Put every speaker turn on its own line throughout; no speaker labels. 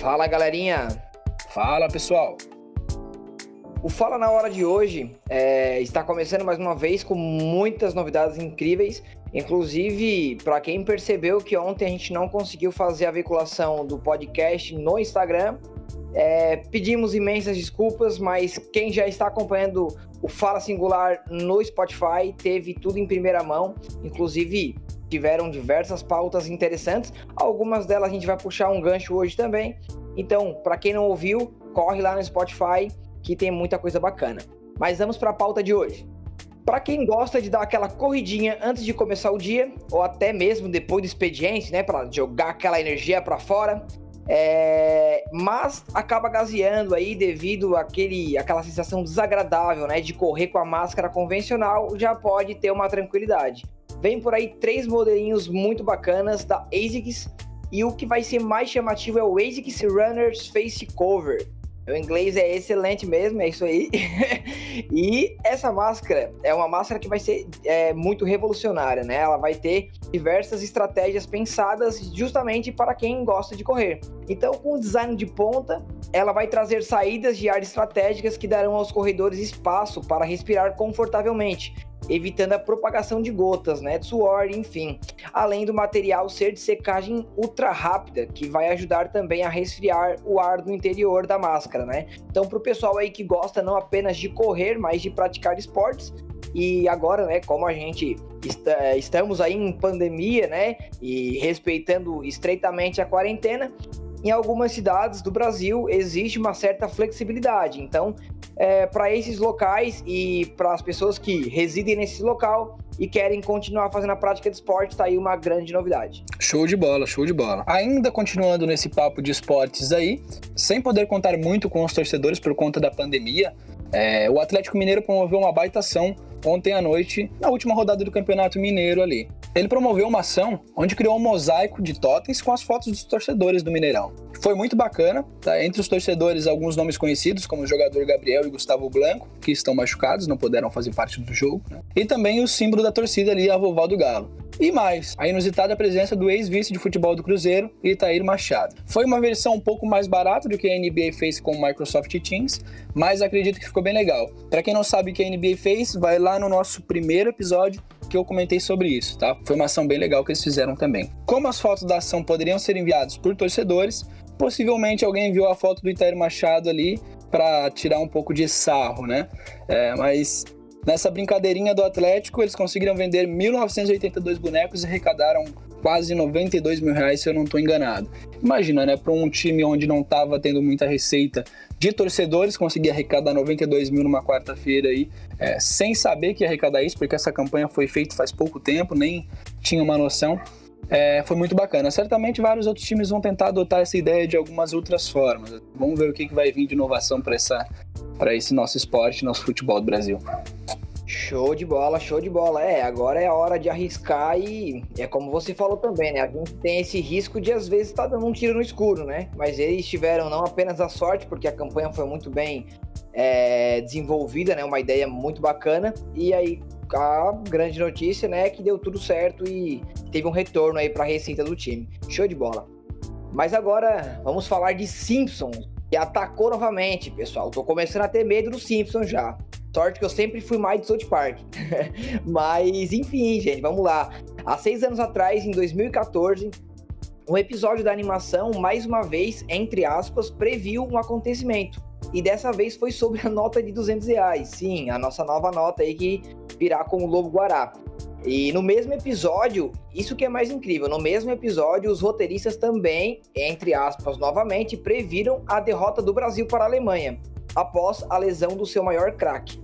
Fala galerinha!
Fala pessoal!
O Fala na Hora de hoje é, está começando mais uma vez com muitas novidades incríveis. Inclusive, para quem percebeu que ontem a gente não conseguiu fazer a veiculação do podcast no Instagram, é, pedimos imensas desculpas, mas quem já está acompanhando o Fala Singular no Spotify teve tudo em primeira mão. Inclusive, tiveram diversas pautas interessantes. Algumas delas a gente vai puxar um gancho hoje também. Então, para quem não ouviu, corre lá no Spotify que tem muita coisa bacana. Mas vamos para a pauta de hoje. Para quem gosta de dar aquela corridinha antes de começar o dia, ou até mesmo depois do expediente, né, para jogar aquela energia para fora, é... mas acaba gaseando aí devido àquele, àquela sensação desagradável, né, de correr com a máscara convencional, já pode ter uma tranquilidade. Vem por aí três modelinhos muito bacanas da ASICS e o que vai ser mais chamativo é o ASICS Runners Face Cover o inglês é excelente mesmo, é isso aí. e essa máscara é uma máscara que vai ser é, muito revolucionária, né? Ela vai ter diversas estratégias pensadas justamente para quem gosta de correr. Então, com o design de ponta, ela vai trazer saídas de ar estratégicas que darão aos corredores espaço para respirar confortavelmente evitando a propagação de gotas, né, de suor, enfim. Além do material ser de secagem ultra rápida, que vai ajudar também a resfriar o ar do interior da máscara, né? Então, para o pessoal aí que gosta não apenas de correr, mas de praticar esportes, e agora, né, como a gente está, estamos aí em pandemia, né, e respeitando estreitamente a quarentena, em algumas cidades do Brasil existe uma certa flexibilidade. Então, é, para esses locais e para as pessoas que residem nesse local e querem continuar fazendo a prática de esporte, está aí uma grande novidade.
Show de bola, show de bola. Ainda continuando nesse papo de esportes aí, sem poder contar muito com os torcedores por conta da pandemia, é, o Atlético Mineiro promoveu uma baita ação ontem à noite, na última rodada do Campeonato Mineiro ali. Ele promoveu uma ação onde criou um mosaico de totens com as fotos dos torcedores do Mineirão. Foi muito bacana, tá? Entre os torcedores, alguns nomes conhecidos, como o jogador Gabriel e Gustavo Blanco, que estão machucados, não puderam fazer parte do jogo, né? E também o símbolo da torcida ali, a vovó do Galo. E mais, a inusitada presença do ex-vice de futebol do Cruzeiro, Itair Machado. Foi uma versão um pouco mais barata do que a NBA fez com o Microsoft Teams, mas acredito que ficou bem legal. Para quem não sabe o que a NBA fez, vai lá no nosso primeiro episódio que eu comentei sobre isso, tá? Foi uma ação bem legal que eles fizeram também. Como as fotos da ação poderiam ser enviadas por torcedores, possivelmente alguém enviou a foto do Itair Machado ali para tirar um pouco de sarro, né? É, mas Nessa brincadeirinha do Atlético, eles conseguiram vender 1.982 bonecos e arrecadaram quase 92 mil reais, se eu não estou enganado. Imagina, né? Para um time onde não estava tendo muita receita de torcedores, conseguir arrecadar 92 mil numa quarta-feira aí, é, sem saber que ia arrecadar isso, porque essa campanha foi feita faz pouco tempo, nem tinha uma noção. É, foi muito bacana. Certamente vários outros times vão tentar adotar essa ideia de algumas outras formas. Vamos ver o que, que vai vir de inovação para esse nosso esporte, nosso futebol do Brasil.
Show de bola, show de bola. É, agora é a hora de arriscar e é como você falou também, né? A gente tem esse risco de às vezes estar tá dando um tiro no escuro, né? Mas eles tiveram não apenas a sorte, porque a campanha foi muito bem é, desenvolvida, né? Uma ideia muito bacana. E aí a grande notícia, né, é que deu tudo certo e teve um retorno aí para a receita do time. Show de bola. Mas agora vamos falar de Simpsons, que atacou novamente, pessoal. Tô começando a ter medo do Simpsons já. Sorte que eu sempre fui mais de South Park. Mas, enfim, gente, vamos lá. Há seis anos atrás, em 2014, um episódio da animação, mais uma vez, entre aspas, previu um acontecimento. E dessa vez foi sobre a nota de 200 reais. Sim, a nossa nova nota aí que virá com o Lobo Guará. E no mesmo episódio, isso que é mais incrível, no mesmo episódio, os roteiristas também, entre aspas, novamente, previram a derrota do Brasil para a Alemanha após a lesão do seu maior craque.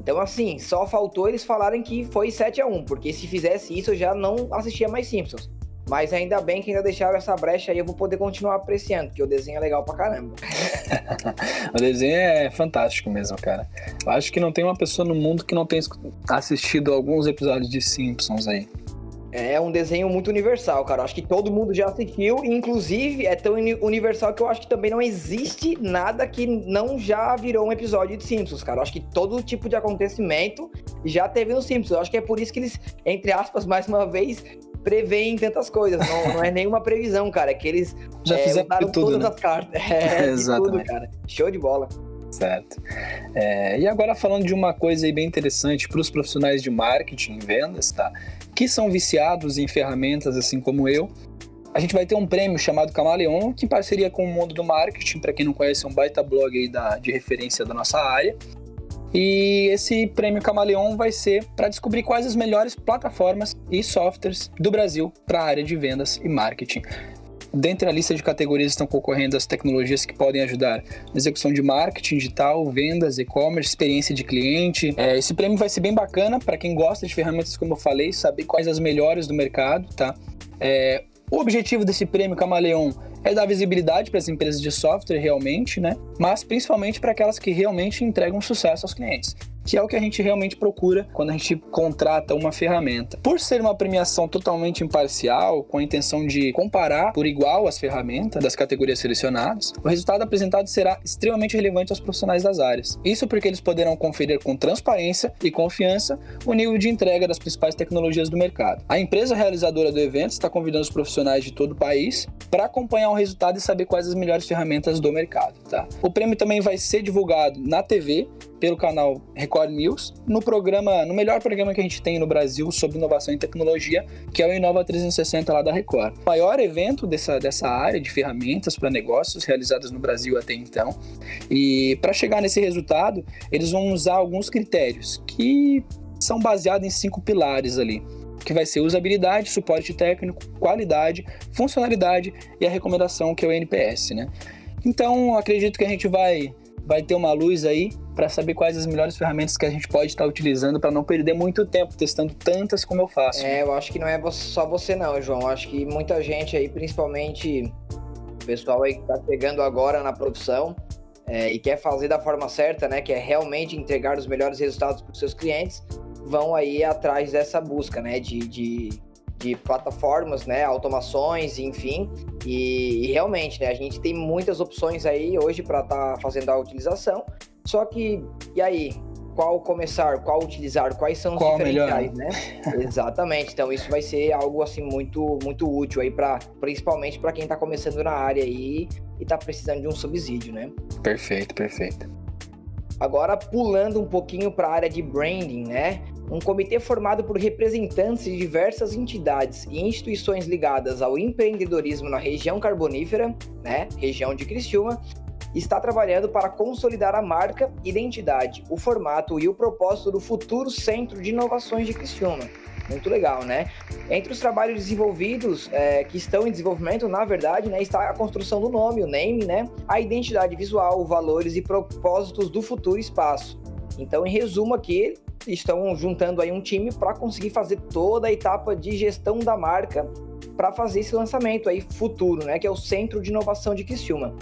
Então, assim, só faltou eles falarem que foi 7 a 1 porque se fizesse isso eu já não assistia mais Simpsons. Mas ainda bem que ainda deixaram essa brecha aí, eu vou poder continuar apreciando, porque o desenho é legal pra caramba.
o desenho é fantástico mesmo, cara. Eu acho que não tem uma pessoa no mundo que não tenha assistido alguns episódios de Simpsons aí.
É um desenho muito universal, cara. acho que todo mundo já assistiu, inclusive é tão universal que eu acho que também não existe nada que não já virou um episódio de Simpsons, cara. Eu acho que todo tipo de acontecimento já teve no Simpsons. Eu acho que é por isso que eles, entre aspas, mais uma vez, preveem tantas coisas, não, não é nenhuma previsão, cara. É que eles
já é, fizeram tudo, todas
né? as cartas. É, Exatamente. Tudo, cara. Show de bola.
Certo. É, e agora falando de uma coisa bem interessante para os profissionais de marketing e vendas, tá? Que são viciados em ferramentas assim como eu. A gente vai ter um prêmio chamado Camaleon, que em parceria com o mundo do marketing, para quem não conhece, é um baita blog aí da, de referência da nossa área. E esse prêmio Camaleon vai ser para descobrir quais as melhores plataformas e softwares do Brasil para a área de vendas e marketing. Dentre a lista de categorias estão concorrendo as tecnologias que podem ajudar na execução de marketing digital, vendas, e-commerce, experiência de cliente. É, esse prêmio vai ser bem bacana para quem gosta de ferramentas, como eu falei, saber quais as melhores do mercado, tá? É, o objetivo desse prêmio Camaleon é dar visibilidade para as empresas de software realmente, né? Mas principalmente para aquelas que realmente entregam sucesso aos clientes que é o que a gente realmente procura quando a gente contrata uma ferramenta. Por ser uma premiação totalmente imparcial, com a intenção de comparar por igual as ferramentas das categorias selecionadas, o resultado apresentado será extremamente relevante aos profissionais das áreas. Isso porque eles poderão conferir com transparência e confiança o nível de entrega das principais tecnologias do mercado. A empresa realizadora do evento está convidando os profissionais de todo o país para acompanhar o resultado e saber quais as melhores ferramentas do mercado. Tá? O prêmio também vai ser divulgado na TV pelo canal Record News, no programa, no melhor programa que a gente tem no Brasil sobre inovação e tecnologia, que é o Inova 360 lá da Record. O maior evento dessa, dessa área de ferramentas para negócios realizadas no Brasil até então. E para chegar nesse resultado, eles vão usar alguns critérios que são baseados em cinco pilares ali que vai ser usabilidade, suporte técnico, qualidade, funcionalidade e a recomendação que é o NPS, né? Então, acredito que a gente vai vai ter uma luz aí para saber quais as melhores ferramentas que a gente pode estar utilizando para não perder muito tempo testando tantas como eu faço.
É, eu acho que não é só você não, João. Eu acho que muita gente aí, principalmente o pessoal aí que está chegando agora na produção é, e quer fazer da forma certa, né, que é realmente entregar os melhores resultados para os seus clientes, vão aí atrás dessa busca, né, de, de de plataformas, né, automações, enfim, e, e, realmente, né, a gente tem muitas opções aí hoje para estar tá fazendo a utilização. Só que e aí, qual começar, qual utilizar, quais são os
qual diferenciais, melhor?
né? Exatamente. Então isso vai ser algo assim muito muito útil aí para principalmente para quem está começando na área aí e está precisando de um subsídio, né?
Perfeito, perfeito.
Agora pulando um pouquinho para a área de branding, né? um comitê formado por representantes de diversas entidades e instituições ligadas ao empreendedorismo na região carbonífera, né, região de Criciúma, está trabalhando para consolidar a marca, identidade, o formato e o propósito do futuro Centro de Inovações de Criciúma. Muito legal, né? Entre os trabalhos desenvolvidos, é, que estão em desenvolvimento, na verdade, né, está a construção do nome, o name, né? A identidade visual, valores e propósitos do futuro espaço. Então, em resumo aqui, estão juntando aí um time para conseguir fazer toda a etapa de gestão da marca para fazer esse lançamento aí futuro, né, que é o Centro de Inovação de Criciúma.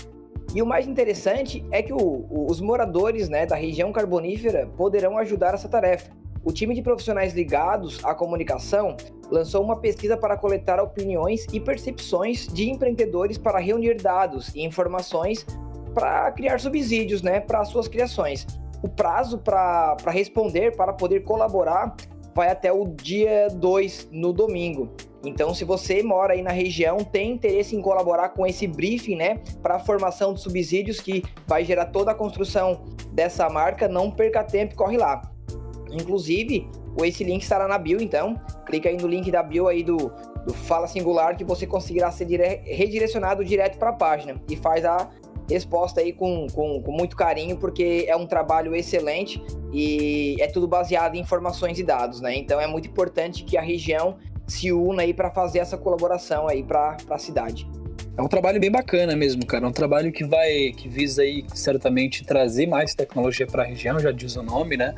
E o mais interessante é que o, o, os moradores né, da região carbonífera poderão ajudar essa tarefa. O time de profissionais ligados à comunicação lançou uma pesquisa para coletar opiniões e percepções de empreendedores para reunir dados e informações para criar subsídios né, para suas criações o prazo para responder, para poder colaborar, vai até o dia 2, no domingo. Então, se você mora aí na região, tem interesse em colaborar com esse briefing, né, para a formação de subsídios que vai gerar toda a construção dessa marca, não perca tempo e corre lá. Inclusive, esse link estará na bio, então, clica aí no link da bio aí do, do Fala Singular que você conseguirá ser dire... redirecionado direto para a página e faz a exposta aí com, com, com, muito carinho, porque é um trabalho excelente e é tudo baseado em informações e dados, né? Então é muito importante que a região se una aí para fazer essa colaboração aí para a cidade.
É um trabalho bem bacana mesmo, cara. É um trabalho que vai, que visa aí certamente trazer mais tecnologia para a região, já diz o nome, né?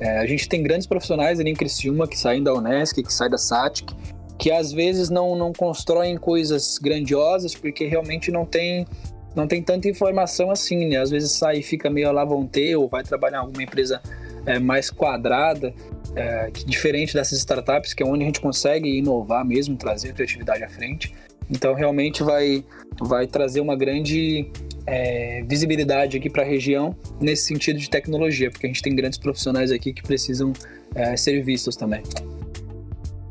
É, a gente tem grandes profissionais ali em Criciúma que saem da Unesc, que saem da SATIC, que às vezes não, não constroem coisas grandiosas porque realmente não tem não tem tanta informação assim, né? Às vezes sai e fica meio lá vão ter, ou vai trabalhar em alguma empresa é, mais quadrada, é, diferente dessas startups, que é onde a gente consegue inovar mesmo, trazer a criatividade à frente. Então, realmente vai, vai trazer uma grande é, visibilidade aqui para a região nesse sentido de tecnologia, porque a gente tem grandes profissionais aqui que precisam é, ser vistos também.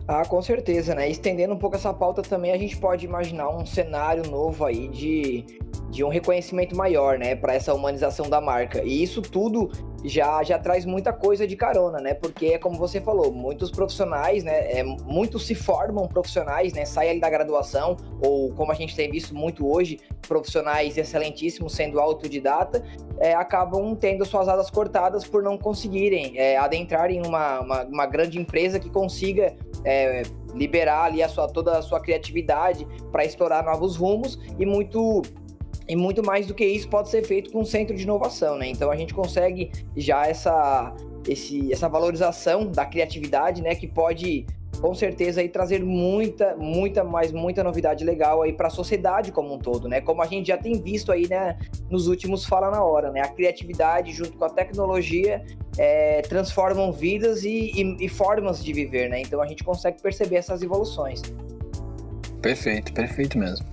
Ah, com certeza, né? Estendendo um pouco essa pauta também, a gente pode imaginar um cenário novo aí de, de um reconhecimento maior, né, para essa humanização da marca. E isso tudo já, já traz muita coisa de carona, né? Porque é como você falou, muitos profissionais, né? É, muitos se formam profissionais, né? Saem ali da graduação, ou como a gente tem visto muito hoje, profissionais excelentíssimos sendo autodidata, é, acabam tendo suas asas cortadas por não conseguirem é, adentrar em uma, uma, uma, grande empresa que consiga é, liberar ali a sua, toda a sua criatividade para explorar novos rumos e muito e muito mais do que isso pode ser feito com um centro de inovação, né? Então a gente consegue já essa, esse, essa valorização da criatividade, né? Que pode com certeza aí trazer muita, muita, mais muita novidade legal aí para a sociedade como um todo, né? Como a gente já tem visto aí, né, nos últimos Fala na Hora, né? A criatividade junto com a tecnologia é, transformam vidas e, e, e formas de viver, né? Então a gente consegue perceber essas evoluções.
Perfeito, perfeito mesmo.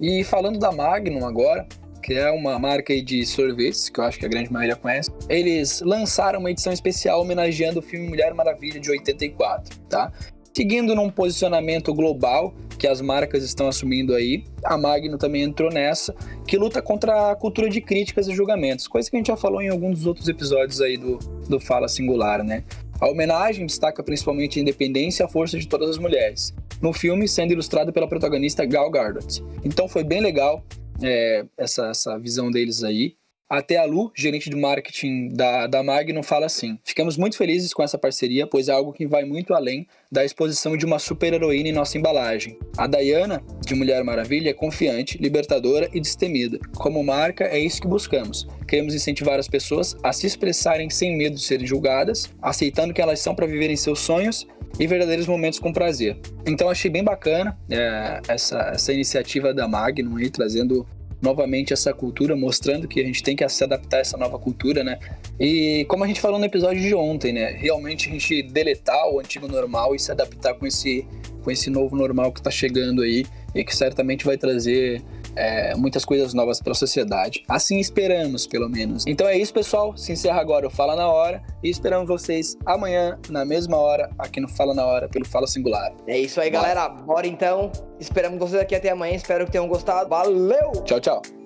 E falando da Magnum agora, que é uma marca de sorvetes, que eu acho que a grande maioria conhece, eles lançaram uma edição especial homenageando o filme Mulher Maravilha de 84, tá? Seguindo num posicionamento global que as marcas estão assumindo aí, a Magno também entrou nessa, que luta contra a cultura de críticas e julgamentos, coisa que a gente já falou em alguns dos outros episódios aí do, do Fala Singular, né? A homenagem destaca principalmente a independência e a força de todas as mulheres, no filme sendo ilustrado pela protagonista Gal Gadot. Então foi bem legal é, essa, essa visão deles aí. Até a Lu, gerente de marketing da, da Magnum, fala assim: Ficamos muito felizes com essa parceria, pois é algo que vai muito além da exposição de uma super-heroína em nossa embalagem. A Diana, de Mulher Maravilha, é confiante, libertadora e destemida. Como marca, é isso que buscamos. Queremos incentivar as pessoas a se expressarem sem medo de serem julgadas, aceitando que elas são para viverem seus sonhos e verdadeiros momentos com prazer. Então achei bem bacana é, essa, essa iniciativa da Magnum aí, trazendo novamente essa cultura, mostrando que a gente tem que se adaptar a essa nova cultura, né? E como a gente falou no episódio de ontem, né? Realmente a gente deletar o antigo normal e se adaptar com esse, com esse novo normal que está chegando aí e que certamente vai trazer é, muitas coisas novas para a sociedade. Assim esperamos, pelo menos. Então é isso, pessoal. Se encerra agora o Fala na Hora e esperamos vocês amanhã, na mesma hora, aqui no Fala na Hora, pelo Fala Singular.
É isso aí, Bora. galera. Bora então. Esperamos vocês aqui até amanhã. Espero que tenham gostado. Valeu!
Tchau, tchau.